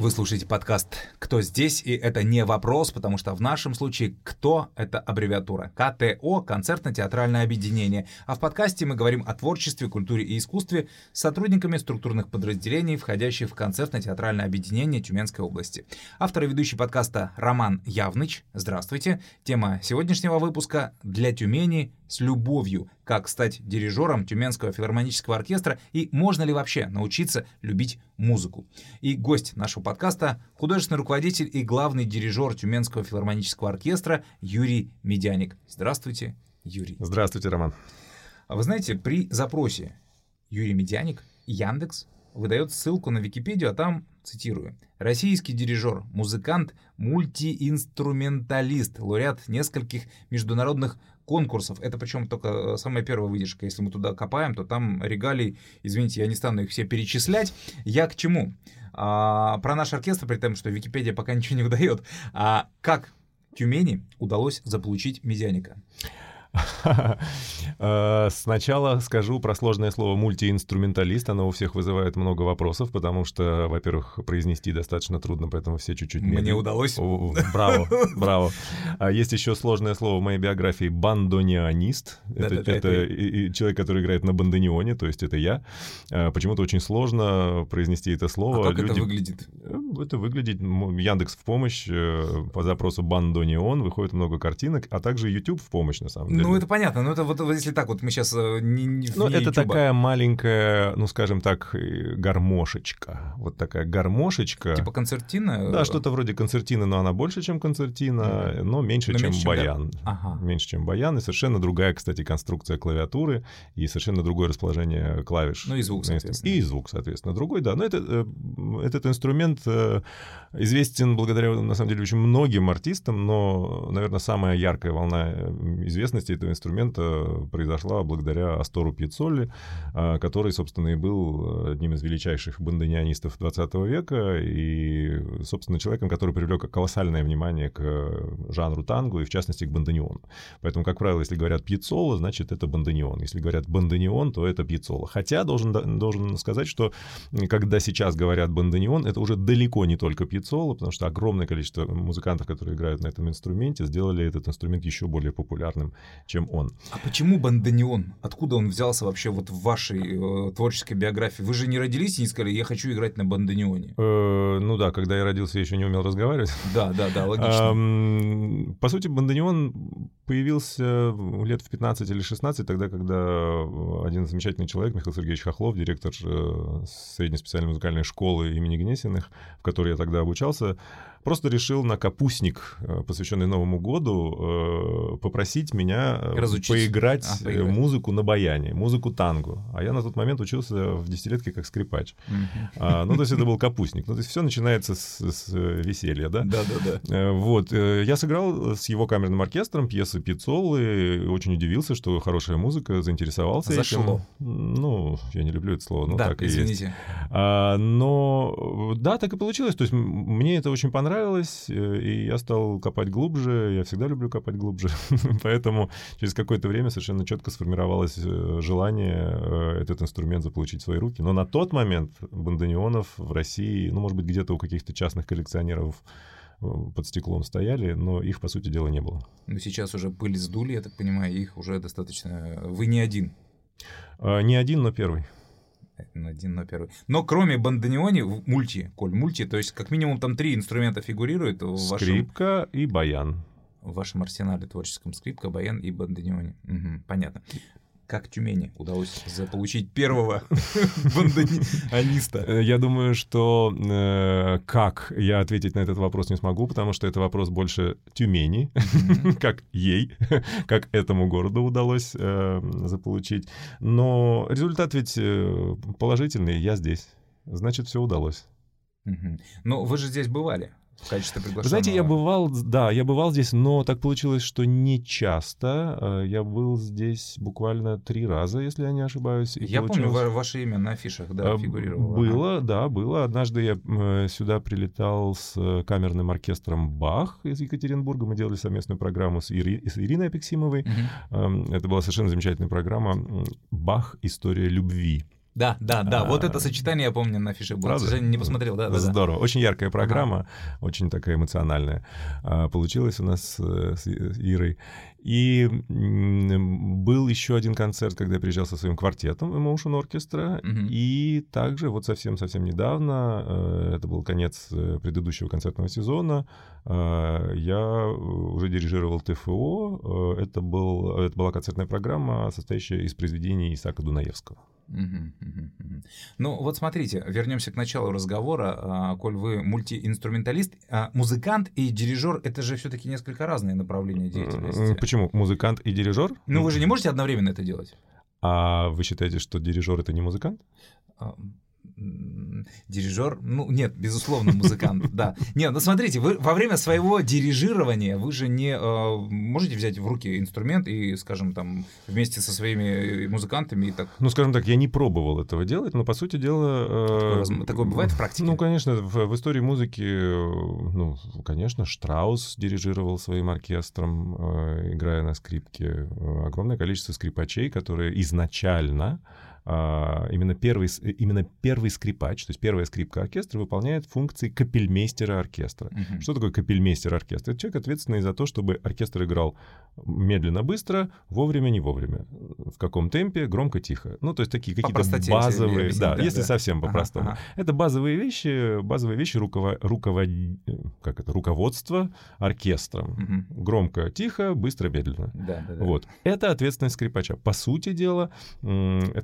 Вы слушаете подкаст «Кто здесь?» И это не вопрос, потому что в нашем случае «Кто» — это аббревиатура. КТО — концертно-театральное объединение. А в подкасте мы говорим о творчестве, культуре и искусстве с сотрудниками структурных подразделений, входящих в концертно-театральное объединение Тюменской области. Автор и ведущий подкаста Роман Явныч. Здравствуйте. Тема сегодняшнего выпуска «Для Тюмени с любовью. Как стать дирижером Тюменского филармонического оркестра и можно ли вообще научиться любить музыку. И гость нашего подкаста — художественный руководитель и главный дирижер Тюменского филармонического оркестра Юрий Медяник. Здравствуйте, Юрий. Здравствуйте, Роман. А вы знаете, при запросе Юрий Медяник Яндекс выдает ссылку на Википедию, а там, цитирую, «Российский дирижер, музыкант, мультиинструменталист, лауреат нескольких международных конкурсов. Это причем только э, самая первая выдержка. Если мы туда копаем, то там регалий, извините, я не стану их все перечислять. Я к чему? А, про наш оркестр, при том, что Википедия пока ничего не выдает. А как Тюмени удалось заполучить медианика? Э, сначала скажу про сложное слово мультиинструменталист. Оно у всех вызывает много вопросов, потому что, во-первых, произнести достаточно трудно, поэтому все чуть-чуть медленно. Мне удалось. Браво, браво. А есть еще сложное слово в моей биографии бандонианист. Это, это, это человек, который играет на бандонионе, то есть это я. Э, почему-то очень сложно произнести это слово. А как Люди... это выглядит? Э, это выглядит Яндекс в помощь по запросу бандонион выходит много картинок, а также YouTube в помощь на самом деле. Ну, это понятно. Ну, это вот, вот если так вот мы сейчас э, не, не Ну, это YouTube. такая маленькая, ну, скажем так, э, гармошечка. Вот такая гармошечка. Типа концертина? Да, что-то вроде концертины, но она больше, чем концертина, mm-hmm. но меньше, но чем меньше, баян. Чем ага. Меньше, чем баян. И совершенно другая, кстати, конструкция клавиатуры и совершенно другое расположение клавиш. Ну, и звук, соответственно. И звук, соответственно, другой, да. Но это, э, этот инструмент известен благодаря, на самом деле, очень многим артистам, но, наверное, самая яркая волна известности этого инструмента произошла благодаря Астору Пьяцолли, а, который, собственно, и был одним из величайших бандонианистов 20 века и, собственно, человеком, который привлек колоссальное внимание к жанру танго и, в частности, к бандониону. Поэтому, как правило, если говорят пьяцола, значит, это бандонион. Если говорят бандонион, то это пьяцола. Хотя должен, должен сказать, что когда сейчас говорят бандонион, это уже далеко не только пьяцола, потому что огромное количество музыкантов, которые играют на этом инструменте, сделали этот инструмент еще более популярным, чем он. А почему бандонион? Откуда он взялся вообще вот в вашей э, творческой биографии? Вы же не родились и не сказали, я хочу играть на бандонионе. Э, ну да, когда я родился, я еще не умел разговаривать. Да, да, да, логично. По сути, бандонион появился лет в 15 или 16, тогда, когда один замечательный человек, Михаил Сергеевич Хохлов, директор э, средней специальной музыкальной школы имени Гнесиных, в которой я тогда обучался, просто решил на капустник, э, посвященный Новому году, э, попросить меня э, Разучить. поиграть, а, поиграть музыку на баяне, музыку танго. А я на тот момент учился в десятилетке как скрипач. А, ну, то есть это был капустник. Ну, то есть все начинается с, с веселья, да? Да, да, да. Вот. Я сыграл с его камерным оркестром пьесы Пиццолы, очень удивился, что хорошая музыка, заинтересовался Зашло. этим. Ну, я не люблю это слово, но да, так извините. и есть. А, но да, так и получилось. То есть мне это очень понравилось понравилось, э, и я стал копать глубже. Я всегда люблю копать глубже. Поэтому через какое-то время совершенно четко сформировалось э, желание э, этот инструмент заполучить в свои руки. Но на тот момент бандонионов в России, ну, может быть, где-то у каких-то частных коллекционеров под стеклом стояли, но их, по сути дела, не было. Но сейчас уже пыль сдули, я так понимаю, их уже достаточно... Вы не один. А, не один, но первый один на первый. Но кроме бандониони, в мульти, коль мульти, то есть как минимум там три инструмента фигурируют в вашем... Скрипка и баян. В вашем арсенале творческом скрипка, баян и бандониони. Угу, понятно как Тюмени удалось заполучить первого бандониста? Э, я думаю, что э, как я ответить на этот вопрос не смогу, потому что это вопрос больше Тюмени, как ей, как этому городу удалось э, заполучить. Но результат ведь положительный, я здесь. Значит, все удалось. Но вы же здесь бывали в качестве приглашенного? Знаете, я бывал, да, я бывал здесь, но так получилось, что не часто. Э, я был здесь буквально три раза, если я не ошибаюсь. я получилось... помню ваше имя на афишах, да, э, фигурировало. Было, ага. да, было. Однажды я э, сюда прилетал с камерным оркестром «Бах» из Екатеринбурга. Мы делали совместную программу с, Ири... с Ириной Апексимовой. Угу. Это была совершенно замечательная программа «Бах. История любви». Да, да, да. А, вот это сочетание я помню на афише было. Правда? К сожалению, не посмотрел, да, да. да. Здорово. Очень яркая программа, очень такая эмоциональная. а, Получилась у нас э, И- с Ирой. И был еще один концерт, когда я приезжал со своим квартетом Emotion Orchestra. Мгм. И также вот совсем-совсем недавно, э, это был конец э, предыдущего концертного сезона, э, я уже дирижировал ТФО. Это, был, это была концертная программа, состоящая из произведений Исаака Дунаевского. Ну вот смотрите, вернемся к началу разговора. А, Коль вы мультиинструменталист, а, музыкант и дирижер — это же все-таки несколько разные направления деятельности. Почему? Музыкант и дирижер? Ну вы же не можете одновременно это делать? А вы считаете, что дирижер это не музыкант? Дирижер, ну нет, безусловно, музыкант, да. Нет, ну смотрите, вы во время своего дирижирования вы же не э, можете взять в руки инструмент и, скажем, там вместе со своими музыкантами и так. Ну, скажем так, я не пробовал этого делать, но по сути дела. э, Такое такое бывает в практике? Ну, конечно, в, в истории музыки, э, ну, конечно, Штраус дирижировал своим оркестром, э, играя на скрипке. Э, Огромное количество скрипачей, которые изначально именно первый, с- именно первый скрипач, то есть первая скрипка оркестра выполняет функции капельмейстера оркестра. Мгм. Что такое капельмейстер оркестра? Это человек, ответственный за то, чтобы оркестр играл медленно, быстро, вовремя, не вовремя. В каком темпе, громко, тихо. Ну, то есть такие какие-то базовые... объяснить, Да, да, если да. совсем Ага, по-простому. ага. Это базовые вещи, базовые вещи руково... руковод- как это, руководства оркестром. Мгм. Громко, тихо, быстро, медленно. Да, да, да. Вот. Это ответственность скрипача. По сути дела,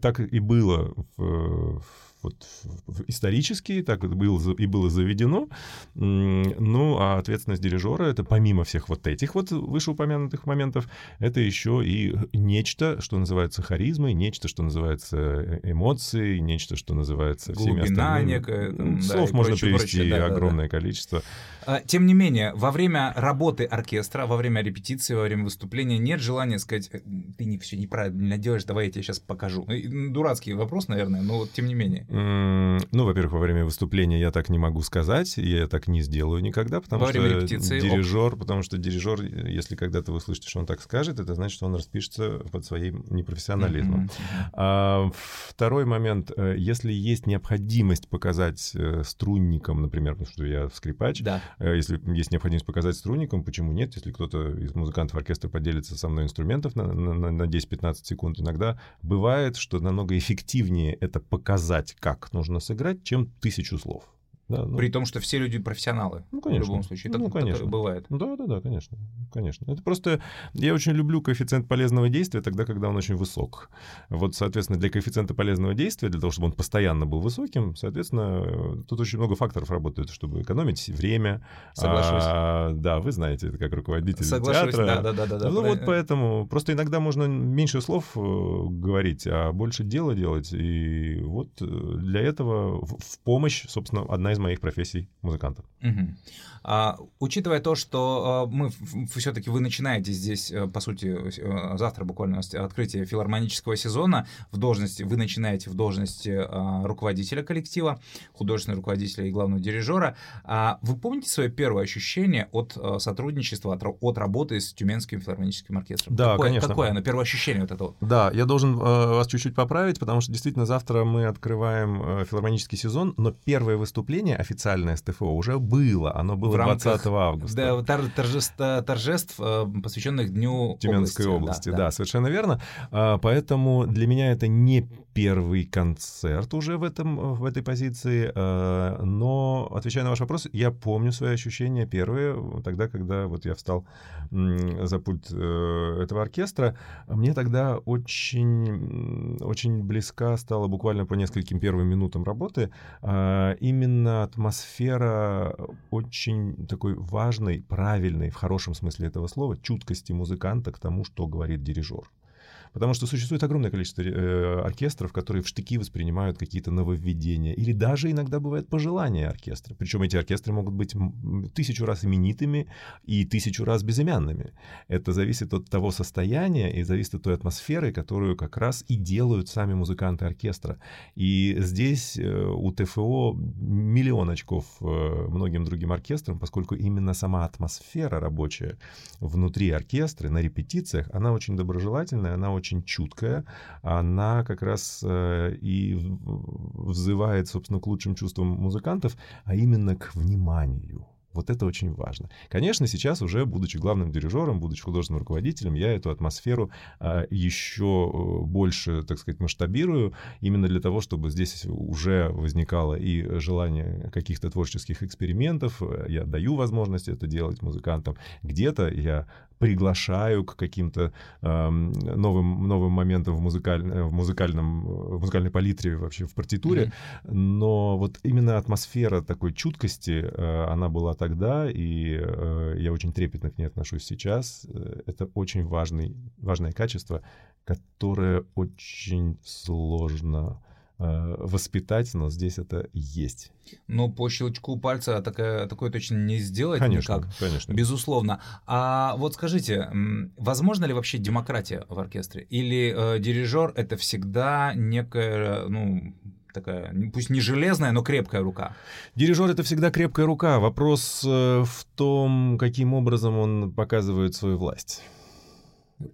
так и было в, вот, исторически, так было, и было заведено. Ну, а ответственность дирижера это помимо всех вот этих вот вышеупомянутых моментов, это еще и нечто, что называется харизмой, нечто, что называется э- эмоцией, нечто, что называется всеми Глубина остальными. некая, там, да, Слов и можно прочее, привести прочее, да, да, да. огромное количество. А, Тем не менее, во время работы оркестра, во время репетиции, во время выступления нет желания сказать, «Э, ты не все неправильно делаешь, давай я тебе сейчас покажу. Дурацкий вопрос, наверное, но вот тем не менее. Ну, во-первых, во время выступления я так не могу сказать, я так не сделаю никогда, потому Во время что репетиции, дирижер, потому что дирижер, если когда-то вы слышите, что он так скажет, это значит, что он распишется под своим непрофессионализмом. Мгм. А, второй момент, э, если есть необходимость показать э, струнникам, например, потому что я скрипач, Да. Э, Если есть необходимость показать струнникам, почему нет? Если кто-то из музыкантов оркестра поделится со мной инструментов на- на- на 10-15 секунд, иногда бывает, что намного эффективнее это показать, как нужно сыграть, чем тысячу слов. Да, ну, При том, что все люди профессионалы. Ну, конечно. В любом случае. Ну, Так- такое конечно. бывает. Да, да, да, конечно, конечно. Это просто я очень люблю коэффициент полезного действия тогда, когда он очень высок. Вот, соответственно, для коэффициента полезного действия, для того, чтобы он постоянно был высоким, соответственно, тут очень много факторов работает, чтобы экономить время. Соглашусь. А, да, вы знаете, это как руководитель Соглашусь, театра. да, да, да, да, да. ну Про- вот поэтому просто иногда можно меньше слов э, говорить, а больше дела делать. И вот э, для этого в помощь, собственно, одна из моих профессий музыканта. Мгм. А, учитывая то, что а, мы все-таки вы начинаете здесь, э, по сути, э, завтра буквально открытие филармонического сезона в должности, вы начинаете в должности а, руководителя коллектива, художественного руководителя и главного дирижера. А вы помните свое первое ощущение от а, сотрудничества, от, от работы с Тюменским филармоническим оркестром? Да, какое, конечно. Какое оно, первое ощущение вот этого? Да, я должен э, вас чуть-чуть поправить, потому что действительно завтра мы открываем э, филармонический сезон, но первое выступление официальное с ТФО уже было. Оно было В рамках- 20 августа. Да, тор- торжеств, торжеств, э, посвященных Дню Тюменской области, да, совершенно верно. А, Поэтому для меня это не первый концерт уже в, этом, в этой позиции, а, но, отвечая на ваш вопрос, я помню свои ощущения первые, тогда, когда вот я встал за пульт э, этого оркестра, мне тогда очень, очень близка стала буквально по нескольким первым минутам работы а, именно атмосфера очень такой важной, правильной, в хорошем смысле этого слова, чуткости музыканта к тому, что говорит дирижер. Потому что существует огромное количество э, оркестров, которые в штыки воспринимают какие-то нововведения. Или даже иногда бывает пожелания оркестра. Причем эти оркестры могут быть тысячу раз именитыми и тысячу раз безымянными. Это зависит от того состояния и зависит от той атмосферы, которую как раз и делают сами музыканты оркестра. И здесь э, у ТФО миллион очков э, многим другим оркестрам, поскольку именно сама атмосфера рабочая внутри оркестра, на репетициях, она очень доброжелательная, она очень чуткая, она как раз э, и взывает, собственно, к лучшим чувствам музыкантов, а именно к вниманию. Вот это очень важно. Конечно, сейчас уже, будучи главным дирижером, будучи художественным руководителем, я эту атмосферу а, еще э, больше, так сказать, масштабирую, именно для того, чтобы здесь уже возникало и желание каких-то творческих экспериментов. Я даю возможность это делать музыкантам. Где-то я приглашаю к каким-то э, новым, новым моментам в, музыкаль, в, музыкальном, в музыкальной палитре, вообще в партитуре. Mm-hmm. Но вот именно атмосфера такой чуткости, э, она была тогда, и э, я очень трепетно к ней отношусь сейчас. Э, это очень важный, важное качество, которое очень сложно воспитать, но здесь это есть. Ну, по щелчку пальца такое, такое точно не сделать конечно, никак. Конечно, Безусловно. А вот скажите, возможно ли вообще демократия в оркестре? Или э, дирижер это всегда некая, ну, такая, пусть не железная, но крепкая рука. Дирижер это всегда крепкая рука. Вопрос э, в том, каким образом он показывает свою власть.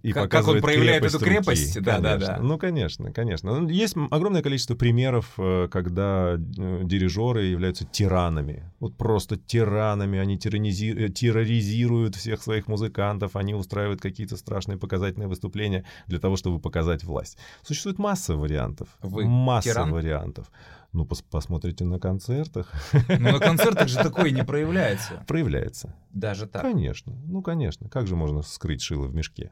И как, как он проявляет крепость эту крепость, руки. да, да, да. Ну, конечно, конечно. Ну, есть огромное количество примеров, э, когда э, дирижеры являются тиранами. Вот просто тиранами. Они. Э, терроризируют всех своих музыкантов, они устраивают какие-то страшные показательные выступления для того, чтобы показать власть. Существует масса вариантов. Вы масса тиран? вариантов. Ну, пос посмотрите на концертах. Ну, на концертах же такое не проявляется. Проявляется. Даже так? Конечно. Ну, конечно. Как же можно скрыть шило в мешке?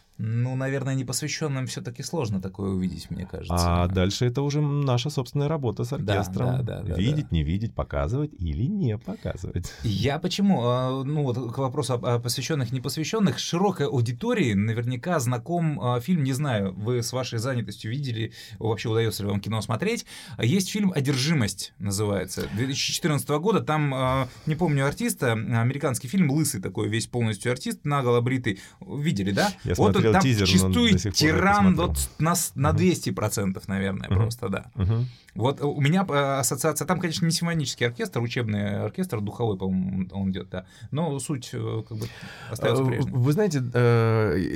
Ну, наверное, непосвященным все-таки сложно такое увидеть, мне кажется. А дальше это уже наша собственная работа с оркестром. Да, да, да, видеть, да. не видеть, показывать или не показывать. Я почему? А, ну, вот к вопросу о посвященных, непосвященных. Широкой аудитории наверняка знаком а, фильм, не знаю, вы с вашей занятостью видели, вообще удается ли вам кино смотреть. Есть фильм «Одержимость» называется, 2014 года. Там, а, не помню артиста, американский фильм, лысый такой, весь полностью артист, наголо бритый. Видели, да? Я вот смотрел там тизер, чистую тиран вот на, на 200%, наверное, uh-huh. просто, да. Uh-huh. Вот у меня э, ассоциация, там, конечно, не симфонический оркестр, учебный оркестр, духовой, по-моему, он идет, да. Но суть э, как бы остается э, прежней. Вы знаете,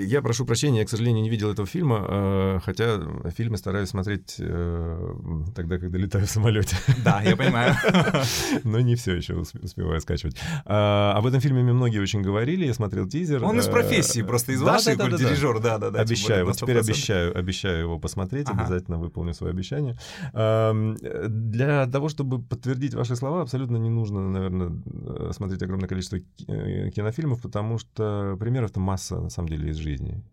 я прошу прощения, я, к сожалению, не видел этого фильма, хотя фильмы стараюсь смотреть тогда, когда летаю в самолете. Да, я понимаю. Но не все еще успеваю скачивать. Об этом фильме мне многие очень говорили, я смотрел тизер. Он из профессии, просто из вашей, да, дирижер, да, да, да. Обещаю, вот теперь обещаю, обещаю его посмотреть, обязательно выполню свое обещание. Для того, чтобы подтвердить ваши слова, абсолютно не нужно, наверное, э, смотреть огромное количество э, кинофильмов, потому что примеров-то масса, на самом деле, из жизни.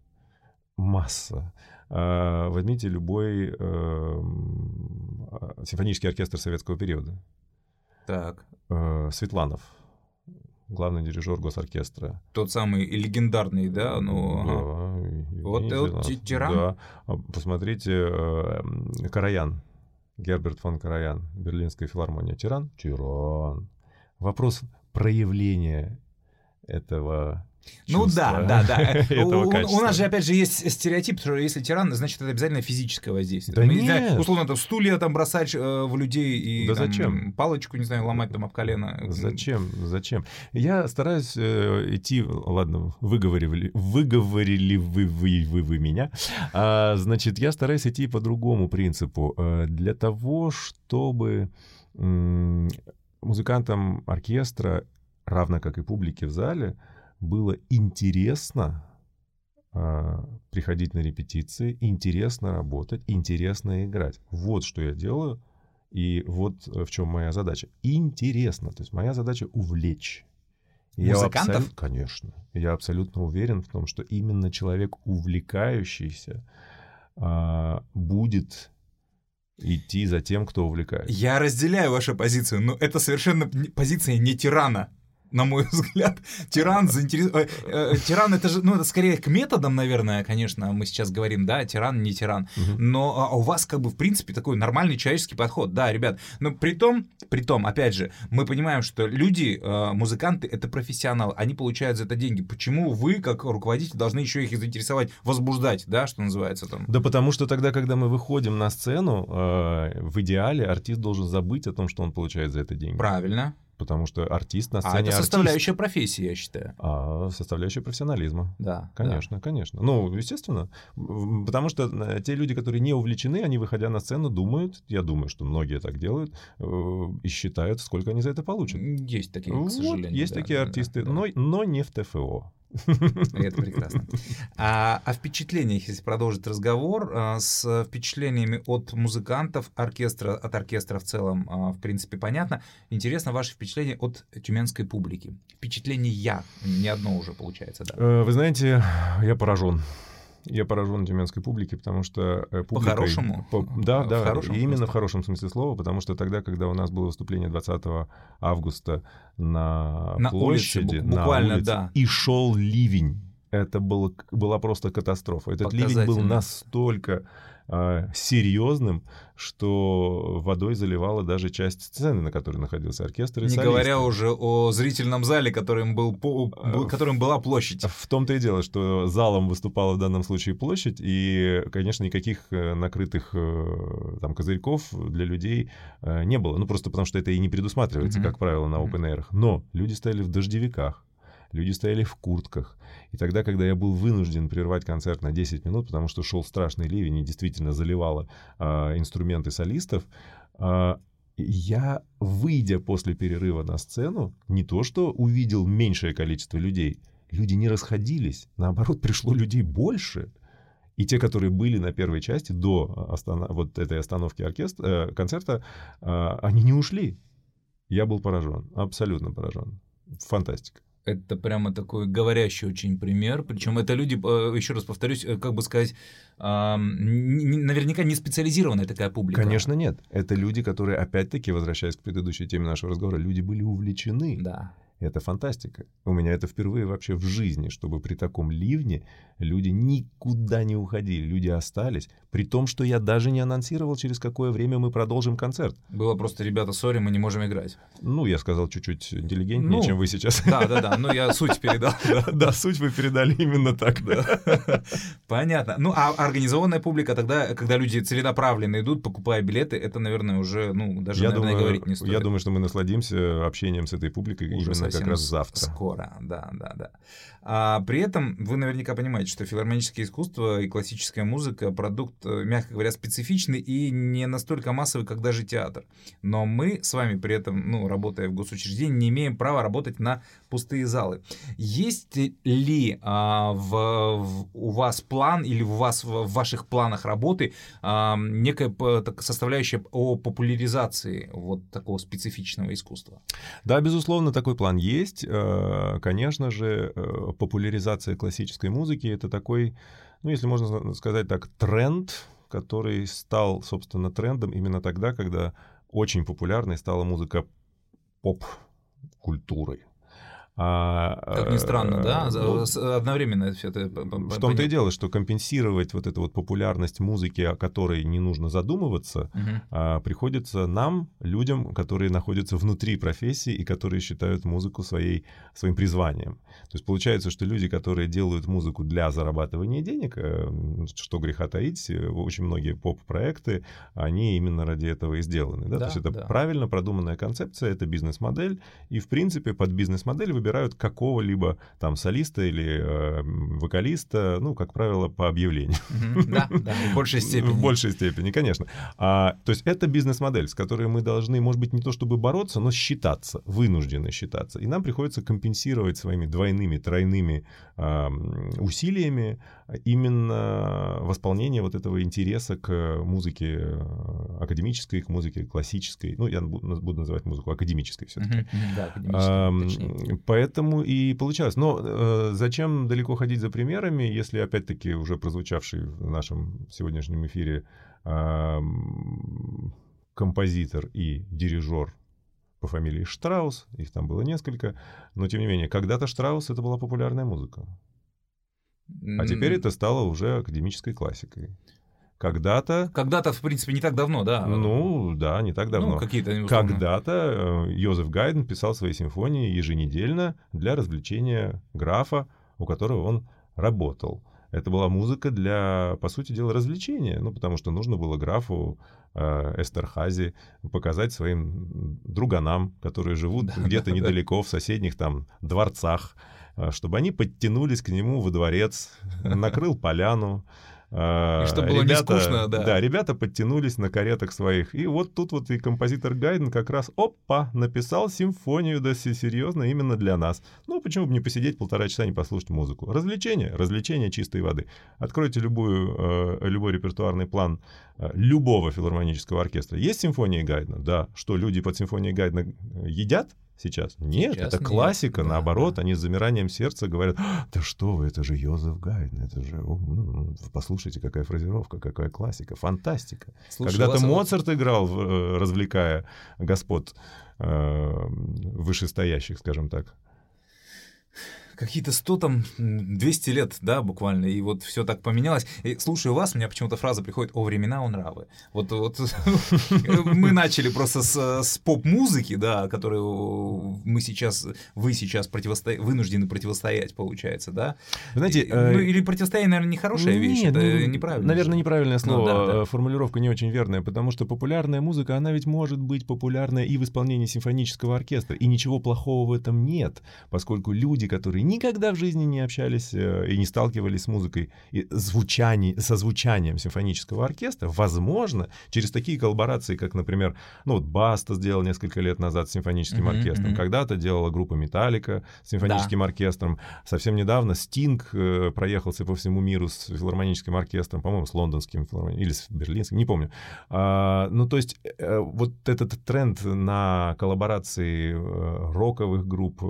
Масса. А, возьмите любой эм, а, симфонический оркестр советского периода. Так. Э, Светланов главный дирижер госоркестра. Тот самый легендарный, да? Ну, да. Вот тиран? Да. А, посмотрите, Караян. Герберт фон Караян, Берлинская филармония. Тиран? Тиран. Вопрос проявления этого ну да, да, да. у, у нас же, опять же, есть стереотип, что если тиран, значит, это обязательно физическое воздействие. Да там, нет. Знаю, условно, там стулья там бросать э, в людей и да там, зачем? палочку, не знаю, ломать там об колено. Зачем? Зачем? Я стараюсь э, идти, ладно, выговорили, выговорили вы, вы, вы, вы меня. А, значит, я стараюсь идти по другому принципу. Э, для того, чтобы музыкантам оркестра, равно как и публике в зале, было интересно э, приходить на репетиции, интересно работать, интересно играть. Вот что я делаю, и вот в чем моя задача. Интересно, то есть моя задача увлечь. Музыкантов? Я абсолютно, конечно. Я абсолютно уверен в том, что именно человек, увлекающийся, э, будет идти за тем, кто увлекается. Я разделяю вашу позицию, но это совершенно позиция не тирана на мой взгляд. Тиран заинтересован... Э, э, тиран это же, ну, это скорее к методам, наверное, конечно, мы сейчас говорим, да, тиран, не тиран. Но а, а у вас как бы, в принципе, такой нормальный человеческий подход, да, ребят. Но при том, при том, опять же, мы понимаем, что люди, э, музыканты, это профессионалы, они получают за это деньги. Почему вы, как руководитель, должны еще их заинтересовать, возбуждать, да, что называется там? Да потому что тогда, когда мы выходим на сцену, в идеале артист должен забыть о том, что он получает за это деньги. Правильно. Потому что артист на сцене А это артист. составляющая профессии, я считаю. А, составляющая профессионализма. Да. Конечно, конечно. Ну, естественно. Потому что э, те люди, которые не увлечены, они, выходя на сцену, думают, я думаю, что многие так делают, э, и считают, сколько они за это получат. Да. Есть такие, к Вот, сожалению. есть да, такие да, артисты, да. Но, но не в ТФО. Это прекрасно. А, о впечатлениях, если продолжить разговор, а, с впечатлениями от музыкантов, оркестра, от оркестра в целом, а, в принципе, понятно. Интересно ваше впечатление от тюменской публики. Впечатление я, не одно уже получается, да. Э, Вы знаете, я поражен. Я поражен тюменской публике, потому что э, публикой- По-хорошему? по- да, В да, хорошем и именно смысле? в хорошем смысле слова, потому что тогда, когда у нас было выступление 20 августа на, На улице, площади, на буквально, улице, да. и шел ливень, это было, была просто катастрофа. Этот ливень был настолько серьезным, что водой заливала даже часть сцены, на которой находился оркестр и Не солисты. говоря уже о зрительном зале, которым, был, А, был- которым была площадь. В том-то и дело, что залом выступала в данном случае площадь, и, конечно, никаких э, накрытых э, там козырьков для людей э, не было. Ну, просто потому что это и не предусматривается, Мгм. как правило, на open. Но люди стояли в дождевиках, люди стояли в куртках. И тогда, когда я был вынужден прервать концерт на 10 минут, потому что шел страшный ливень и действительно заливало а, инструменты солистов, а, я, выйдя после перерыва на сцену, не то что увидел меньшее количество людей, люди не расходились, наоборот, пришло людей больше. И те, которые были на первой части до остана- вот этой остановки оркестра, э, концерта, а, они не ушли. Я был поражен, абсолютно поражен. Фантастика. Это прямо такой говорящий очень пример. Причем это люди, э, еще раз повторюсь, э, как бы сказать, наверняка не специализированная такая публика. Конечно, нет. Это люди, которые, опять-таки, возвращаясь к предыдущей теме нашего разговора, люди были увлечены. Да. Это фантастика. У меня это впервые вообще в жизни, чтобы при таком ливне люди никуда не уходили, люди остались, при том, что я даже не анонсировал, через какое время мы продолжим концерт. Было просто, ребята, сори, мы не можем играть. Ну, я сказал чуть-чуть интеллигентнее, Ну, чем вы сейчас. Да, да, да. Ну, я суть передал. да. Суть вы передали именно так, да. Понятно. Ну, а организованная публика тогда, когда люди целенаправленно идут, покупая билеты, это, наверное, уже, ну, даже, наверное, говорить не стоит. я думаю, что мы насладимся общением с этой публикой именно как раз завтра. Скоро, да, да, да. А при этом вы наверняка понимаете, что филармоническое искусство и классическая музыка продукт, э, мягко говоря, специфичный и не настолько массовый, как даже театр. Но мы с вами при этом, ну, работая в госучреждении, не имеем права работать на пустые залы. Есть ли а, в, в- у вас план или у вас в, в ваших планах работы а, некая так, составляющая о популяризации вот такого специфичного искусства? Да, безусловно, такой план есть. Э, Конечно же, э, популяризация классической музыки — это такой, ну, если можно сказать так, тренд, который стал, собственно, трендом именно тогда, когда очень популярной стала музыка поп-культурой. А, Как ни странно, да? э, ну, Одновременно все это... в том-то и дело, что компенсировать вот эту вот популярность музыки, о которой не нужно задумываться, а, приходится нам, людям, которые находятся внутри профессии и которые считают музыку своей, своим призванием. То есть получается, что люди, которые делают музыку для зарабатывания денег, э, что греха таить, э, очень многие поп-проекты, они именно ради этого и сделаны. Да? Да, То есть это да. правильно продуманная концепция, это бизнес-модель, и в принципе под бизнес-модель выбирают какого-либо там солиста или э, вокалиста, ну, как правило, по объявлению. Да, да, в большей степени. В большей степени, конечно. А, то есть это бизнес-модель, с которой мы должны, может быть, не то чтобы бороться, но считаться, вынуждены считаться. И нам приходится компенсировать своими двойными, тройными м, усилиями именно восполнение вот этого интереса к музыке э, академической, к музыке классической. Ну, я бу- буду называть музыку академической все-таки. Да, точнее. Поэтому и получалось. Но э, зачем далеко ходить за примерами, если опять-таки уже прозвучавший в нашем сегодняшнем эфире ам, композитор и дирижер по фамилии Штраус, их там было несколько, но тем не менее, когда-то Штраус это была популярная музыка, а теперь это стало уже академической классикой. Когда-то, Когда-то, в принципе, не так давно, да? ну да, не так давно. Ну, какие-то... Когда-то э, Йозеф Гайден писал свои симфонии еженедельно для развлечения графа, у которого он работал. Это была музыка для, по сути дела, развлечения. Ну, потому что нужно было графу э, Эстерхази показать своим друганам, которые живут да, где-то да, недалеко, да. в соседних там дворцах, э, чтобы они подтянулись к нему во дворец, накрыл поляну, и чтобы было ребята, не скучно, да. Да, ребята подтянулись на каретах своих. И вот тут вот и композитор Гайден как раз, опа, написал симфонию, да серьезно, именно для нас. Ну, почему бы не посидеть полтора часа, не послушать музыку? Развлечение, развлечение чистой воды. Откройте любую, э, любой репертуарный план э, любого филармонического оркестра. Есть симфония Гайдена? Да. Что, люди под симфонией Гайдена едят? Сейчас. Нет, Сейчас это нет. классика, да, наоборот, да. они с замиранием сердца говорят, да что вы, это же Йозеф Гайден, это же, послушайте, какая фразировка, какая классика, фантастика. Когда-то Моцарт вот... играл, э, развлекая господ э, вышестоящих, скажем так какие-то 100 там, 200 лет, да, буквально, и вот все так поменялось. И слушаю вас, у меня почему-то фраза приходит «О времена, о нравы». Вот, вот мы начали просто с, с поп-музыки, да, которую мы сейчас, вы сейчас противосто... вынуждены противостоять, получается, да? Знаете, ну, э, или противостояние, наверное, не хорошая вещь, это ну, неправильно. Наверное, неправильное слово, ну, да, да. формулировка не очень верная, потому что популярная музыка, она ведь может быть популярная и в исполнении симфонического оркестра, и ничего плохого в этом нет, поскольку люди, которые никогда в жизни не общались э, и не сталкивались с музыкой и звучанием, со звучанием симфонического оркестра, возможно, через такие коллаборации, как, например, ну вот Баста сделал несколько лет назад с симфоническим mm-hmm, оркестром, mm-hmm. когда-то делала группа Металлика с симфоническим да. оркестром, совсем недавно Стинг э, проехался по всему миру с филармоническим оркестром, по-моему, с лондонским или с берлинским, не помню. А, ну, то есть э, вот этот тренд на коллаборации роковых групп,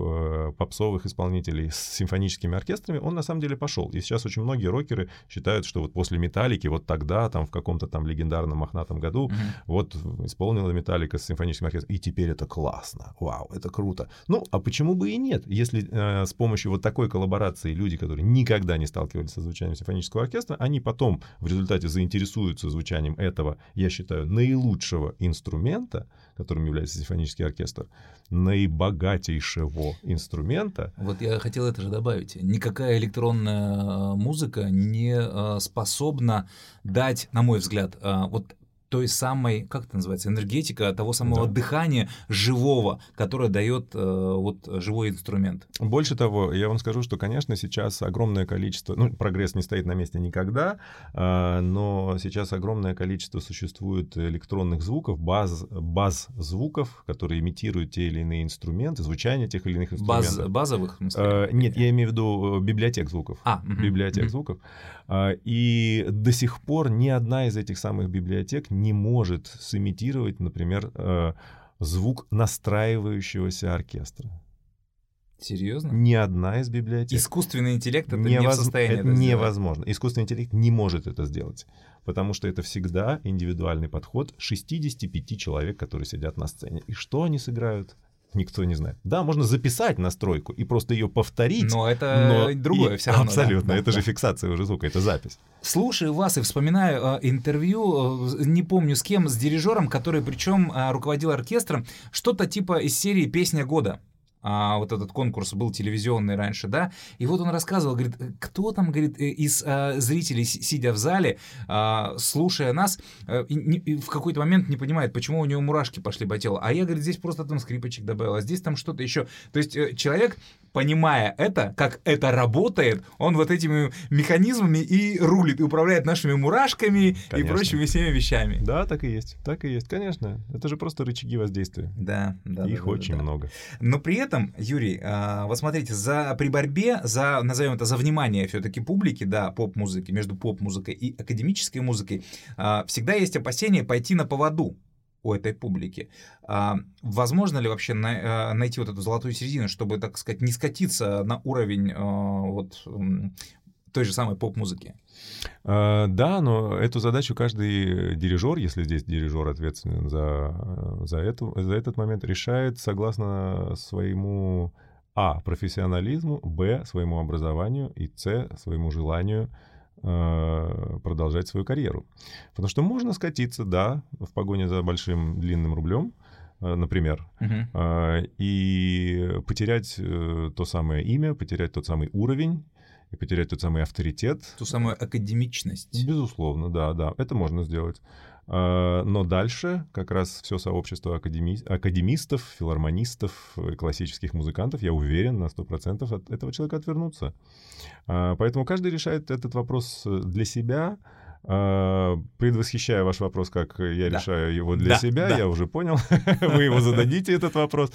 попсовых исполнителей с симфоническими оркестрами, он на самом деле пошел. И сейчас очень многие рокеры считают, что вот после Металлики, вот тогда, там в каком-то там легендарном мохнатом году, mm-hmm. вот исполнила Металлика с симфоническим оркестром, и теперь это классно, вау, это круто. Ну, а почему бы и нет, если э, с помощью вот такой коллаборации люди, которые никогда не сталкивались со звучанием симфонического оркестра, они потом в результате заинтересуются звучанием этого, я считаю, наилучшего инструмента, которым является симфонический оркестр, наибогатейшего инструмента. Вот я хотел это же добавить. Никакая электронная э, музыка не э, способна дать, на мой взгляд, э, вот той самой, как это называется, энергетика, того самого да. дыхания живого, которое дает э, вот живой инструмент. Больше того, я вам скажу, что, конечно, сейчас огромное количество, ну, прогресс не стоит на месте никогда, э, но сейчас огромное количество существует электронных звуков, баз, баз звуков, которые имитируют те или иные инструменты, звучание тех или иных инструментов. Баз, базовых? Э, нет, я имею в виду э, библиотек звуков. А, библиотек угу. звуков. Э, и до сих пор ни одна из этих самых библиотек не может сымитировать, например, э, звук настраивающегося оркестра. Серьезно? Ни одна из библиотек. Искусственный интеллект это Невоз... не в состоянии это, это невозможно. Искусственный интеллект не может это сделать, потому что это всегда индивидуальный подход 65 человек, которые сидят на сцене. И что они сыграют? Никто не знает. Да, можно записать настройку и просто ее повторить. Но это но другое и... все равно. Абсолютно, да? это да. же фиксация уже звука, это запись. Слушаю вас и вспоминаю э, интервью, э, не помню с кем, с дирижером, который причем э, руководил оркестром, что-то типа из серии «Песня года» а, вот этот конкурс был телевизионный раньше, да, и вот он рассказывал, говорит, кто там, говорит, э, из а, зрителей, сидя в зале, а, слушая нас, а, и, и в какой-то момент не понимает, почему у него мурашки пошли по телу, а я, говорит, здесь просто там скрипочек добавил, а здесь там что-то еще, то есть человек понимая это, как это работает, он вот этими механизмами и рулит, и управляет нашими мурашками конечно. и прочими всеми вещами. Да, так и есть, так и есть, конечно. Это же просто рычаги воздействия. Да, да. Их да, очень да, да. много. Но при этом, Юрий, а, вот смотрите, за, при борьбе за, назовем это, за внимание все-таки публики, да, поп-музыки, между поп-музыкой и академической музыкой, а, всегда есть опасение пойти на поводу у этой публики. А, возможно ли вообще на, найти вот эту золотую середину, чтобы, так сказать, не скатиться на уровень вот той же самой поп-музыки? А, да, но эту задачу каждый дирижер, если здесь дирижер ответственен за, за, эту, за этот момент, решает согласно своему а. профессионализму, б. своему образованию и с. своему желанию Э, продолжать свою карьеру. Потому что можно скатиться, да, в погоне за большим длинным рублем, э, например, uh-huh. и потерять то самое имя, потерять тот самый уровень, и потерять тот самый авторитет. Ту самую академичность. Безусловно, да, да, это можно сделать. А, но дальше как раз все сообщество академи... академистов, филармонистов, классических музыкантов, я уверен, на 100% от этого человека отвернутся. А, поэтому каждый решает этот вопрос для себя, а, предвосхищая ваш вопрос, как я да. решаю его для да, себя, да. я уже понял. Вы его зададите, этот вопрос.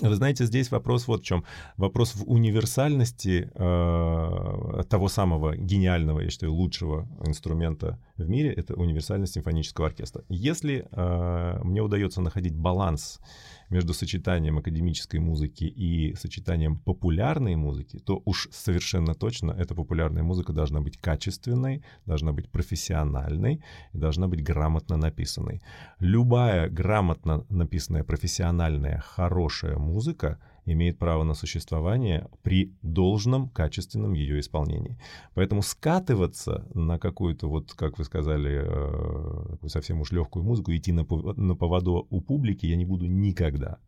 Вы знаете, здесь вопрос вот в чем. Вопрос в универсальности э, того самого гениального, я считаю, лучшего инструмента в мире, это универсальность симфонического оркестра. Если э, мне удается находить баланс между сочетанием академической музыки и сочетанием популярной музыки, то уж совершенно точно эта популярная музыка должна быть качественной, должна быть профессиональной и должна быть грамотно написанной. Любая грамотно написанная, профессиональная, хорошая музыка — имеет право на существование при должном качественном ее исполнении. Поэтому скатываться на какую-то, вот как вы сказали, э, совсем уж легкую музыку, идти на, на поводу у публики я не буду никогда.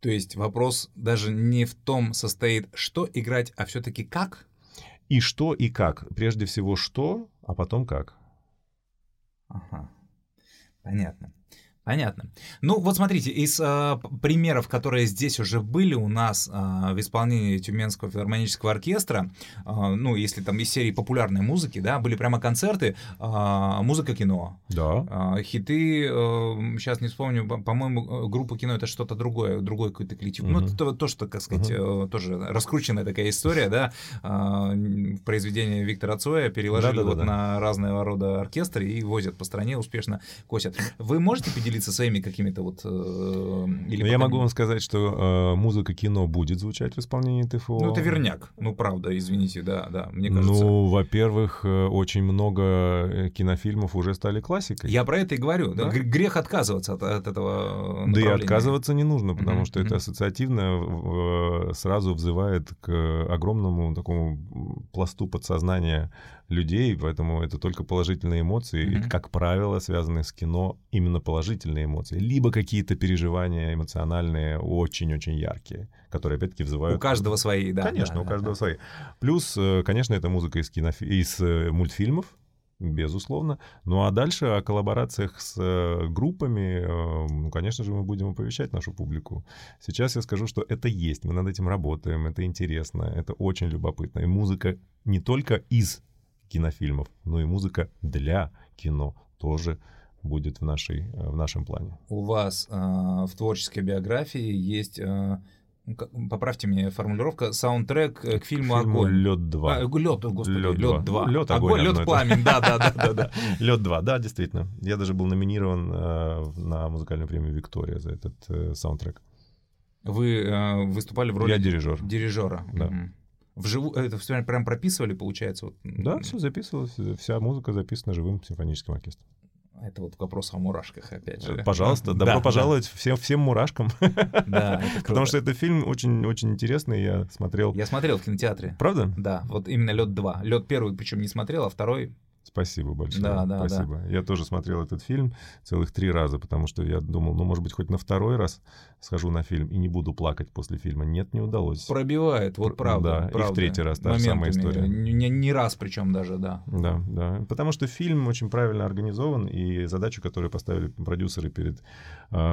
То есть вопрос даже не в том состоит, что играть, а все-таки как? И что и как. Прежде всего что, а потом как. Ага. Понятно. Понятно. Ну, вот смотрите, из э, примеров, которые здесь уже были у нас э, в исполнении Тюменского филармонического оркестра, э, ну, если там из серии популярной музыки, да, были прямо концерты, э, музыка кино. Да. Э, хиты, э, сейчас не вспомню, по-моему, группа кино это что-то другое, другой какой-то коллектив. Угу. Ну, это то, что, как сказать, угу. э, тоже раскрученная такая история, да, э, произведение Виктора Цоя переложили да, да, вот да, на разного рода оркестры и возят по стране, успешно косят. Вы можете поделиться поделиться своими какими-то вот... Э, или ну, я могу вам сказать, что э, музыка кино будет звучать в исполнении ТФО. Ну, это верняк. Ну, правда, извините, да, да, мне кажется. Ну, во-первых, э, очень много э, кинофильмов уже стали классикой. Я про это и говорю. Да? Грех отказываться от, от этого Да и отказываться не нужно, потому mm-hmm. что это ассоциативно сразу взывает к огромному такому пласту подсознания людей, поэтому это только положительные эмоции, mm-hmm. и, как правило, связанные с кино именно положительные эмоции, либо какие-то переживания эмоциональные очень-очень яркие, которые опять-таки вызывают... У каждого свои, да. Конечно, да, у каждого да. свои. Плюс, э, конечно, это музыка из, киноф... из э, мультфильмов, безусловно. Ну а дальше о коллаборациях с э, группами, ну, конечно же, мы будем оповещать нашу публику. Сейчас я скажу, что это есть, мы над этим работаем, это интересно, это очень любопытно. И музыка не только из кинофильмов, но и музыка для кино тоже будет в, нашей, э, в нашем плане. У вас э, в творческой биографии есть, э, поправьте мне формулировка, саундтрек э, к фильму, фильму «Огонь». «Лед 2». А, «Лед», господи, «Лед, Лед 2». «Лед, огонь», «Лед, пламень», да-да-да. «Лед 2», да, действительно. Я даже был номинирован э, на музыкальную премию «Виктория» за этот э, саундтрек. Вы э, выступали в роли... Я дирижер. Дирижера. Да. Угу. Вживую, это все прям прописывали, получается? Вот. Да, все записывалось, вся музыка записана живым симфоническим оркестром. Это вот вопрос о мурашках, опять же. Пожалуйста, добро да, пожаловать да. всем, всем мурашкам. Да, Потому что это фильм очень, очень интересный, я смотрел. Я смотрел в кинотеатре. Правда? Да, вот именно лед 2. Лед первый, причем не смотрел, а второй Спасибо большое. Да, да, Спасибо. Да. Я тоже смотрел этот фильм целых три раза, потому что я думал, ну, может быть, хоть на второй раз схожу на фильм и не буду плакать после фильма. Нет, не удалось. Пробивает, вот правда. Да, правда. и в третий раз та же самая история. Не, не раз причем даже, да. Да, да. Потому что фильм очень правильно организован, и задачу, которую поставили продюсеры перед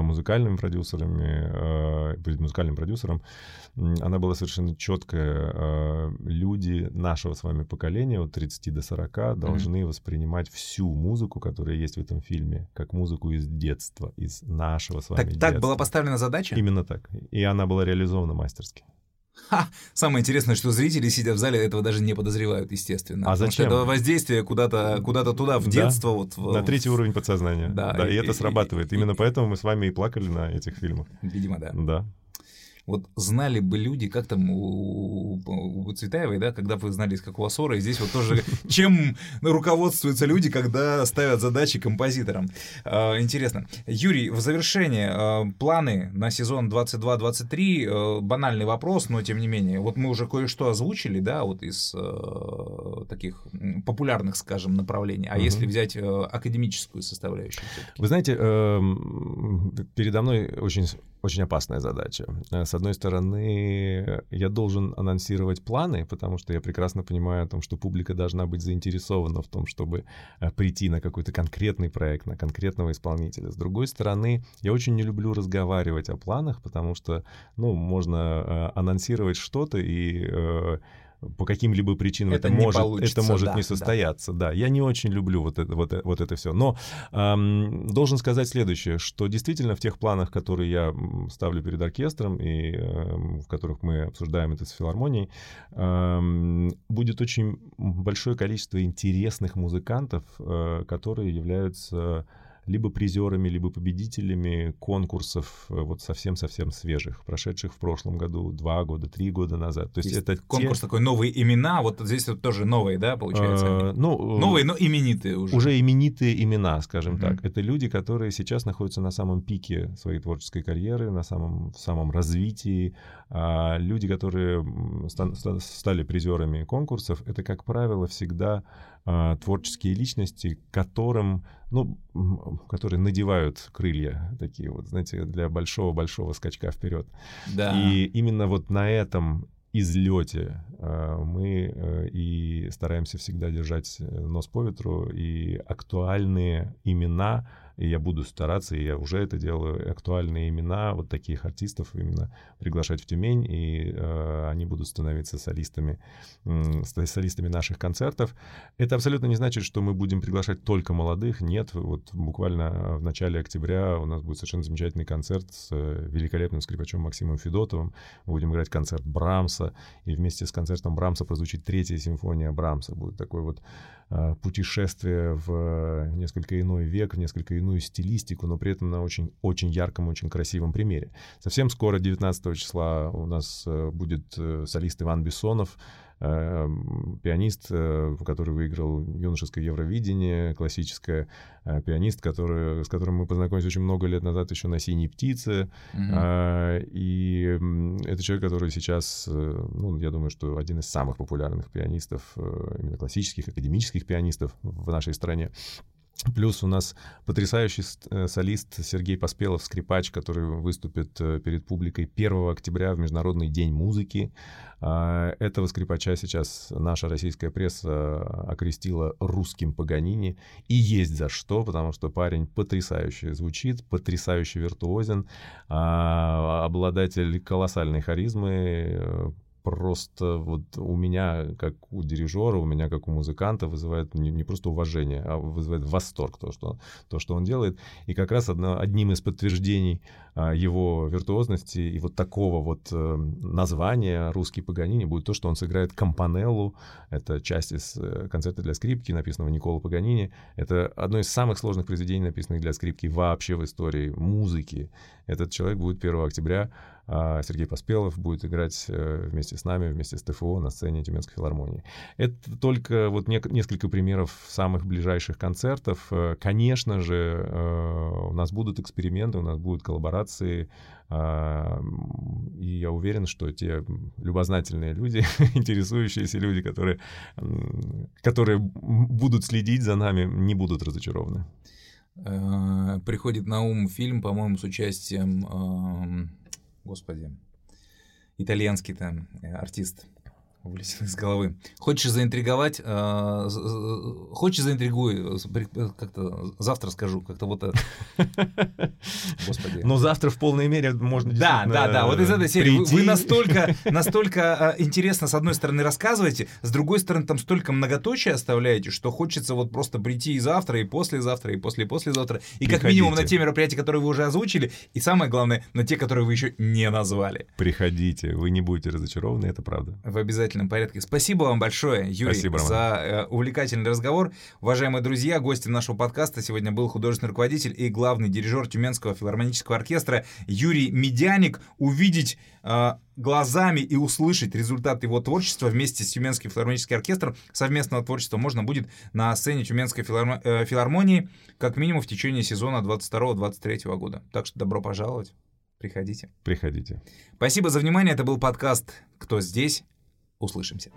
музыкальными продюсерами, э, перед музыкальным продюсером, она была совершенно четкая. Э, люди нашего с вами поколения, от 30 до 40, должны mm-hmm. воспринимать всю музыку, которая есть в этом фильме, как музыку из детства, из нашего с вами так, детства. Так была поставлена задача? Именно так. И она была реализована мастерски. Ха! Самое интересное, что зрители, сидя в зале, этого даже не подозревают, естественно. А зачем? это воздействие куда-то куда туда, в детство. Да, вот, в... На третий уровень подсознания. Да, да и, и это срабатывает. И, Именно и, поэтому мы с вами и плакали на этих фильмах. Видимо, да. Да. Вот знали бы люди, как там у, у Цветаевой, да, когда вы знали, из какого ссора, и здесь вот тоже чем руководствуются люди, когда ставят задачи композиторам. А, интересно. Юрий, в завершение, а, планы на сезон 22-23, а, банальный вопрос, но тем не менее, вот мы уже кое-что озвучили, да, вот из таких популярных, скажем, направлений, а угу. если взять академическую составляющую? Вы знаете, передо мной очень очень опасная задача. С одной стороны, я должен анонсировать планы, потому что я прекрасно понимаю о том, что публика должна быть заинтересована в том, чтобы э, прийти на какой-то конкретный проект, на конкретного исполнителя. С другой стороны, я очень не люблю разговаривать о планах, потому что, ну, можно анонсировать что-то и по каким-либо причинам это, это может, это может да, не состояться. Да. да, я не очень люблю вот это, вот, вот это все. Но эм, должен сказать следующее, что действительно в тех планах, которые я ставлю перед оркестром и э, в которых мы обсуждаем это с филармонией, э, будет очень большое количество интересных музыкантов, э, которые являются либо призерами, либо победителями конкурсов э, вот совсем-совсем свежих, прошедших в прошлом году, два года, три года назад. То есть, есть это конкурс те... такой новые имена, вот здесь вот тоже новые, да, получается? А, ну, новые, но именитые уже. Уже именитые имена, скажем mm-hmm. так. Это люди, которые сейчас находятся на самом пике своей творческой карьеры, на самом, в самом развитии. А люди, которые стали призерами конкурсов, это, как правило, всегда а, творческие личности, которым, ну, которые надевают крылья такие вот, знаете, для большого-большого скачка вперед. Да. И именно вот на этом излете а, мы э, и стараемся всегда держать нос по ветру, и актуальные имена и я буду стараться, и я уже это делаю, актуальные имена вот таких артистов именно приглашать в Тюмень, и э, они будут становиться солистами, э, солистами наших концертов. Это абсолютно не значит, что мы будем приглашать только молодых, нет, вот буквально в начале октября у нас будет совершенно замечательный концерт с э, великолепным скрипачом Максимом Федотовым, мы будем играть концерт Брамса, и вместе с концертом Брамса прозвучит третья симфония Брамса, будет такой вот э, путешествие в несколько иной век, в несколько иную стилистику, но при этом на очень, очень ярком, очень красивом примере. Совсем скоро, 19 числа, у нас э, будет э, солист Иван Бессонов, э, пианист, который выиграл юношеское Евровидение, классическое, пианист, который, с которым мы познакомились очень много лет назад еще на «Синей птице». Mm-hmm. И это человек, который сейчас, ну, я думаю, что один из самых популярных пианистов, именно классических, академических пианистов в нашей стране. Плюс у нас потрясающий э, солист Сергей Поспелов, скрипач, который выступит э, перед публикой 1 октября в Международный день музыки. А, этого скрипача сейчас наша российская пресса окрестила русским Паганини. И есть за что, потому что парень потрясающе звучит, потрясающе виртуозен, а, обладатель колоссальной харизмы, э, просто вот у меня, как у дирижера, у меня, как у музыканта, вызывает не, не просто уважение, а вызывает восторг то, что, то, что он делает. И как раз одно, одним из подтверждений а, его виртуозности и вот такого вот а, названия «Русский Паганини» будет то, что он сыграет Кампанеллу. Это часть из э, концерта для скрипки, написанного Никола Паганини. Это одно из самых сложных произведений, написанных для скрипки вообще в истории музыки. Этот человек будет 1 октября Сергей Поспелов будет играть э, вместе с нами, вместе с ТФО на сцене Тюменской филармонии. Это только вот несколько примеров самых ближайших концертов. Э, конечно же, э, у нас будут эксперименты, у нас будут коллаборации, а, и я уверен, что те любознательные люди, интересующиеся люди, которые, которые будут следить за нами, не будут разочарованы. Приходит на ум фильм, по-моему, с участием господи, итальянский там э, артист вылетел из головы. Хочешь заинтриговать, э, хочешь заинтригуй, э, как-то завтра скажу, как-то вот это. Господи. Но завтра в полной мере можно Да, да, да, вот из этой серии вы, вы настолько, настолько э, интересно с одной стороны рассказываете, с другой стороны там столько многоточия оставляете, что хочется вот просто прийти и завтра, и послезавтра, и после-послезавтра, и Приходите. как минимум на те мероприятия, которые вы уже озвучили, и самое главное, на те, которые вы еще не назвали. Приходите, вы не будете разочарованы, это правда. В обязательно обязательном порядке. Спасибо вам большое, Юрий, Спасибо, за э, увлекательный разговор. Уважаемые друзья, гостем нашего подкаста сегодня был художественный руководитель и главный дирижер Тюменского филармонического оркестра Юрий Медяник. Увидеть э, глазами и услышать результат его творчества вместе с Тюменским филармоническим оркестром совместного творчества можно будет на сцене Тюменской филармо- э, филармонии как минимум в течение сезона 22-23 года. Так что добро пожаловать. Приходите. Приходите. Спасибо за внимание. Это был подкаст «Кто здесь?». Услышимся.